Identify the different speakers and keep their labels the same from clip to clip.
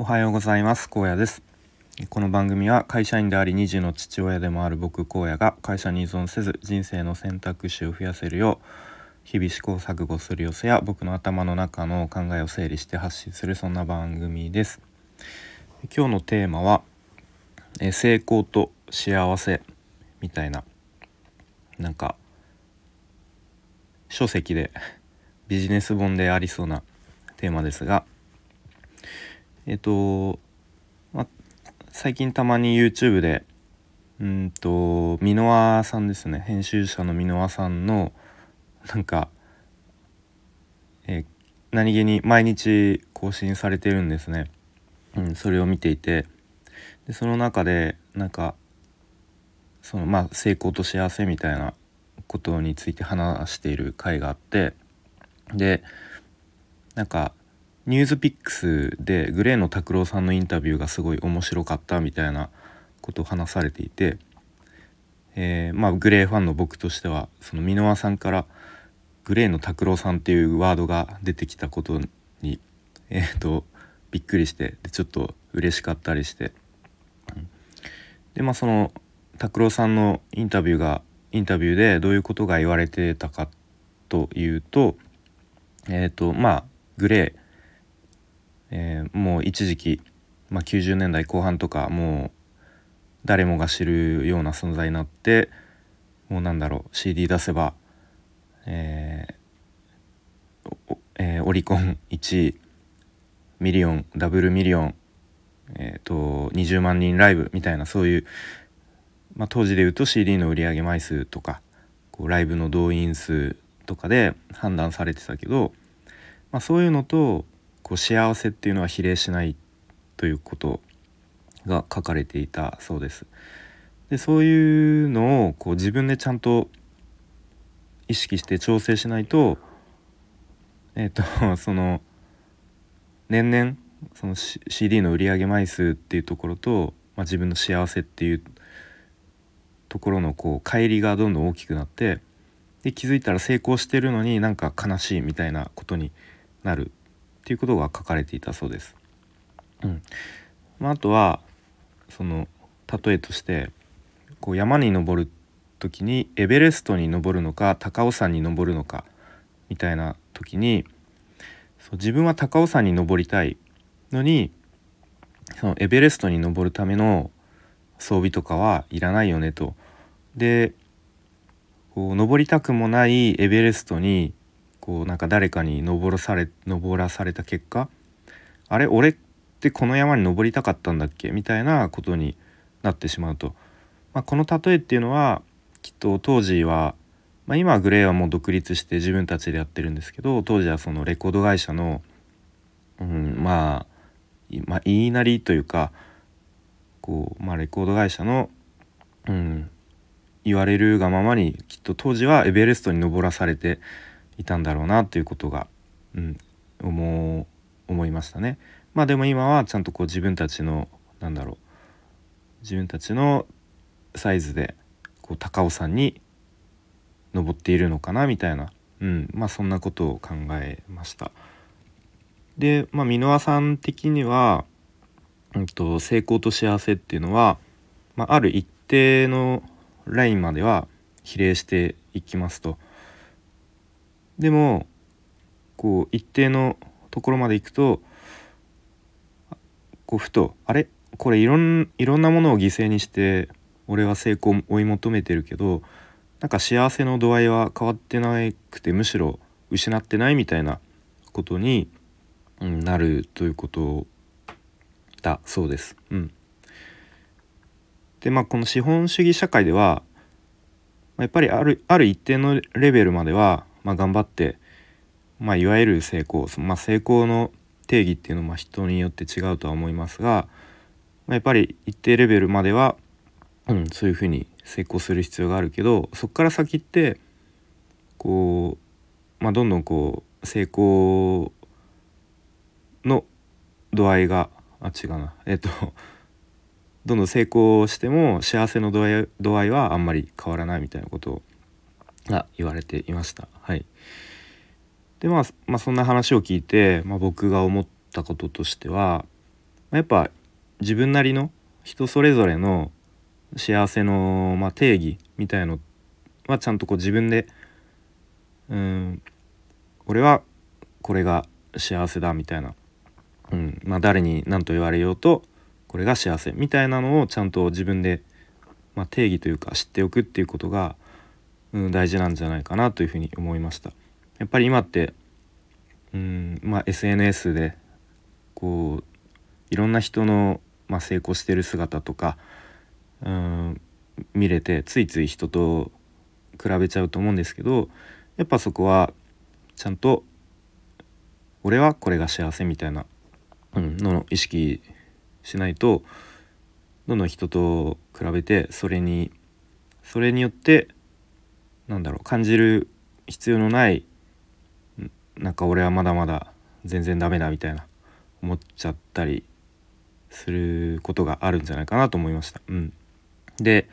Speaker 1: おはようございます。高野です。この番組は会社員であり2児の父親でもある僕荒野が会社に依存せず人生の選択肢を増やせるよう日々試行錯誤する様子や僕の頭の中の考えを整理して発信するそんな番組です。今日のテーマはえ成功と幸せみたいななんか書籍でビジネス本でありそうなテーマですがえっと、ま、最近たまに YouTube でうんと箕輪さんですね。編集者の箕輪さんのなんか、え、何気に毎日更新されてるんですね、うん、それを見ていて。でその中でなんかそのまあ成功と幸せみたいなことについて話している回があって。でなんかニュースピックスでグレーの拓郎さんのインタビューがすごい面白かったみたいなことを話されていて、えー、まあグレーファンの僕としてはその箕輪さんからグレーの拓郎さんっていうワードが出てきたことにえーと、びっくりしてでちょっと嬉しかったりして、でまあその拓郎さんのインタビューがインタビューでどういうことが言われてたかというとえっ、ー、とまあグレーえー、もう一時期、まあ、90年代後半とかもう誰もが知るような存在になってもうなんだろう CD 出せば、えーえー、オリコン1位ミリオンダブルミリオン、えーと、20万人ライブみたいなそういう、まあ、当時で言うと CD の売り上げ枚数とかこうライブの動員数とかで判断されてたけど、まあ、そういうのとこう幸せっていうのは比例しないということが書かれていたそうです。でそういうのをこう自分でちゃんと意識して調整しないとえっ、ー、とその年々その CD の売り上げ枚数っていうところと、まあ、自分の幸せっていうところのこう乖離がどんどん大きくなってで気づいたら成功してるのになんか悲しいみたいなことになるっていうことが書かれていたそうです。うんまあ、あとはその例えとしてこう山に登る時にエベレストに登るのか高尾山に登るのかみたいな時にそう自分は高尾山に登りたいのにそのエベレストに登るための装備とかはいらないよねと。でこう登りたくもないエベレストにこうなんか誰かに登らされ登らされた結果あれ俺ってこの山に登りたかったんだっけ？みたいなことになってしまうと、まあ、この例えっていうのはきっと当時は、まあ、今はグレーはもう独立して自分たちでやってるんですけど当時はそのレコード会社の、うん、まあ、まあ、言いなりというかこう、まあ、レコード会社の、うん、言われるがままにきっと当時はエベレストに登らされていたんだろうなということが、うん、思思いましたね。まあでも今はちゃんとこう自分たちのなんだろう自分たちのサイズでこう高尾山に登っているのかなみたいな、うん、まあそんなことを考えました。で、まあ、箕輪さん的には、うんと、成功と幸せっていうのは、まあ、ある一定のラインまでは比例していきますと。でもこう一定のところまで行くとこうふとあれ？これいろんいろんなものを犠牲にして俺は成功を追い求めてるけどなんか幸せの度合いは変わってなくてむしろ失ってないみたいなことに、なるということだそうです。うん、でまあこの資本主義社会ではやっぱりあるある一定のレベルまではまあ、頑張って、まあ、いわゆる成功、まあ、成功の定義っていうのは人によって違うとは思いますが、まあ、やっぱり一定レベルまでは、うん、そういうふうに成功する必要があるけどそこから先ってこう、まあ、どんどんこう成功の度合いがあ違うな。えっとどんどん成功しても幸せの度合い度合いはあんまり変わらないみたいなことをが言われていました。はい、で、まあ、まあそんな話を聞いて、まあ、僕が思ったこととしてはまやっぱ自分なりの人それぞれの幸せの、まあ、定義みたいのはちゃんとこう自分でうん俺はこれが幸せだみたいな、うんまあ、誰に何と言われようとこれが幸せみたいなのをちゃんと自分で、まあ、定義というか知っておくっていうことが、うん、大事なんじゃないかなというふうに思いました。やっぱり今ってうんまあ SNS でこういろんな人の、まあ、成功してる姿とかうん見れてついつい人と比べちゃうと思うんですけどやっぱそこはちゃんと俺はこれが幸せみたいな、うん、の意識しないとどんどん人と比べてそれにそれによってなんだろう感じる必要のないなんか俺はまだまだ全然ダメだみたいな思っちゃったりすることがあるんじゃないかなと思いました。うん、で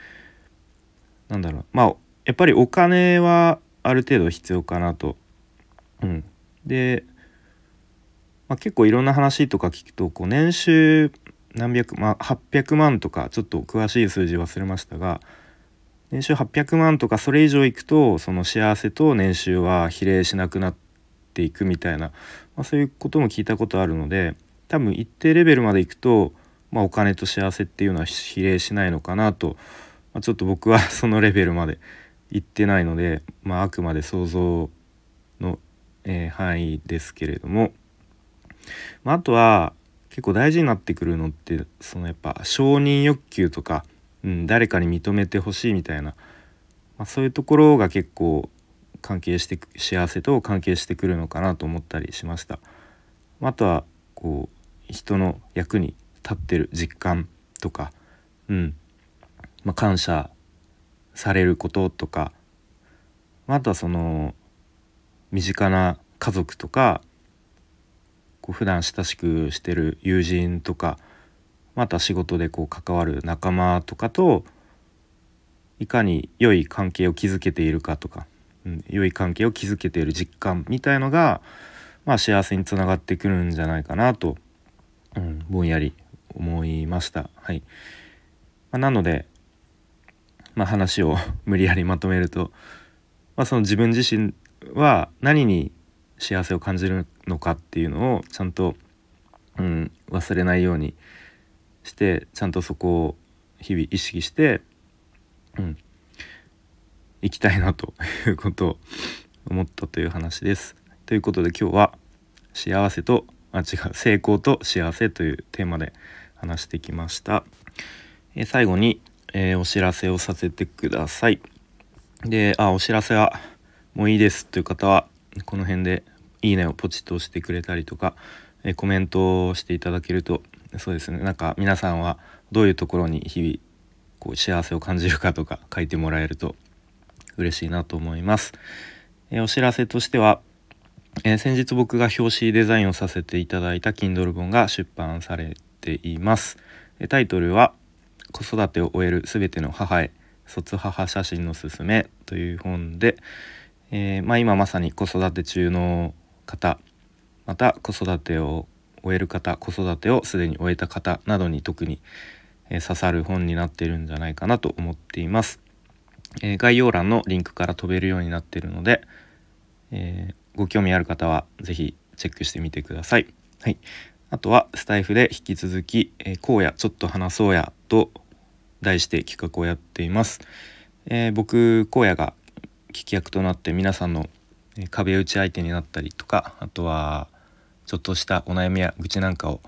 Speaker 1: なんだろうまあやっぱりお金はある程度必要かなと。うん、で、まあ、結構いろんな話とか聞くとこう年収何百まあ800万とかちょっと詳しい数字忘れましたが年収800万とかそれ以上いくとその幸せと年収は比例しなくなっていくみたいな、まあ、そういうことも聞いたことあるので多分一定レベルまでいくと、まあ、お金と幸せっていうのは比例しないのかなと、まあ、ちょっと僕は そのレベルまで行ってないので、まあ、あくまで想像の、えー、範囲ですけれども、まあ、あとは結構大事になってくるのってそのやっぱ承認欲求とか、うん、誰かに認めてほしいみたいな、まあ、そういうところが結構関係して幸せと関係してくるのかなと思ったりしました。あとはこう人の役に立ってる実感とか、うん。まあ、感謝されることとか。あとはその身近な家族とかこう普段親しくしてる友人とかまた仕事でこう関わる仲間とかといかに良い関係を築けているかとか、うん、良い関係を築けている実感みたいのが、まあ、幸せにつながってくるんじゃないかなと、うん、ぼんやり思いました。はいまあ、なのでまあ、話を 無理やりまとめると、まあ、その自分自身は何に幸せを感じるのかっていうのをちゃんと、うん、忘れないようにしてちゃんとそこを日々意識して、うん、生きたいなということを思ったという話です。ということで今日は幸せとあ違う成功と幸せというテーマで話してきました。え最後にえー、お知らせをさせてください。で、あ、お知らせはもういいですという方は、この辺でいいねをポチッと押してくれたりとか、えー、コメントをしていただけると、そうですね、なんか皆さんはどういうところに日々こう幸せを感じるかとか書いてもらえると嬉しいなと思います。えー、お知らせとしては、えー、先日僕が表紙デザインをさせていただいた Kindle 本が出版されています。タイトルは子育てを終える全ての母へ卒母写真のすすめという本で、えー、まあ、今まさに子育て中の方また子育てを終える方子育てをすでに終えた方などに特に、え、刺さる本になってるんじゃないかなと思っています、えー、概要欄のリンクから飛べるようになってるので、えご興味ある方は是非チェックしてみてください。はい、あとはスタイフで引き続き「えー、こうやちょっと話そうや」と題して企画をやっています。えー、僕荒野が聞き役となって皆さんの壁打ち相手になったりとかあとはちょっとしたお悩みや愚痴なんかを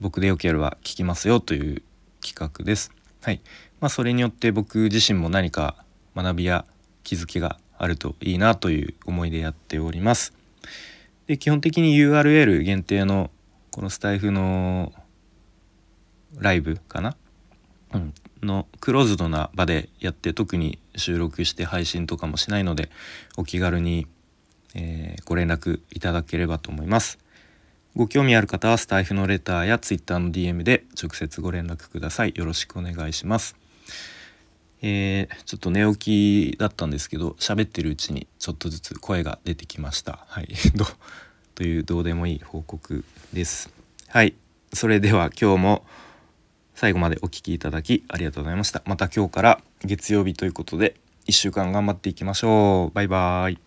Speaker 1: 僕でよければ聞きますよという企画です。はいまあ、それによって僕自身も何か学びや気づきがあるといいなという思いでやっております。で基本的に URL 限定のこのスタイフのライブかな、うん、のクローズドな場でやって特に収録して配信とかもしないのでお気軽に、えー、ご連絡いただければと思います。ご興味ある方はスタイフのレターや Twitter の DM で直接ご連絡ください。よろしくお願いします。えー、ちょっと寝起きだったんですけど喋ってるうちにちょっとずつ声が出てきました。はい、というどうでもいい報告です。はいそれでは今日も最後までお聴きいただきありがとうございましたまた今日から月曜日ということで1週間頑張っていきましょうバイバーイ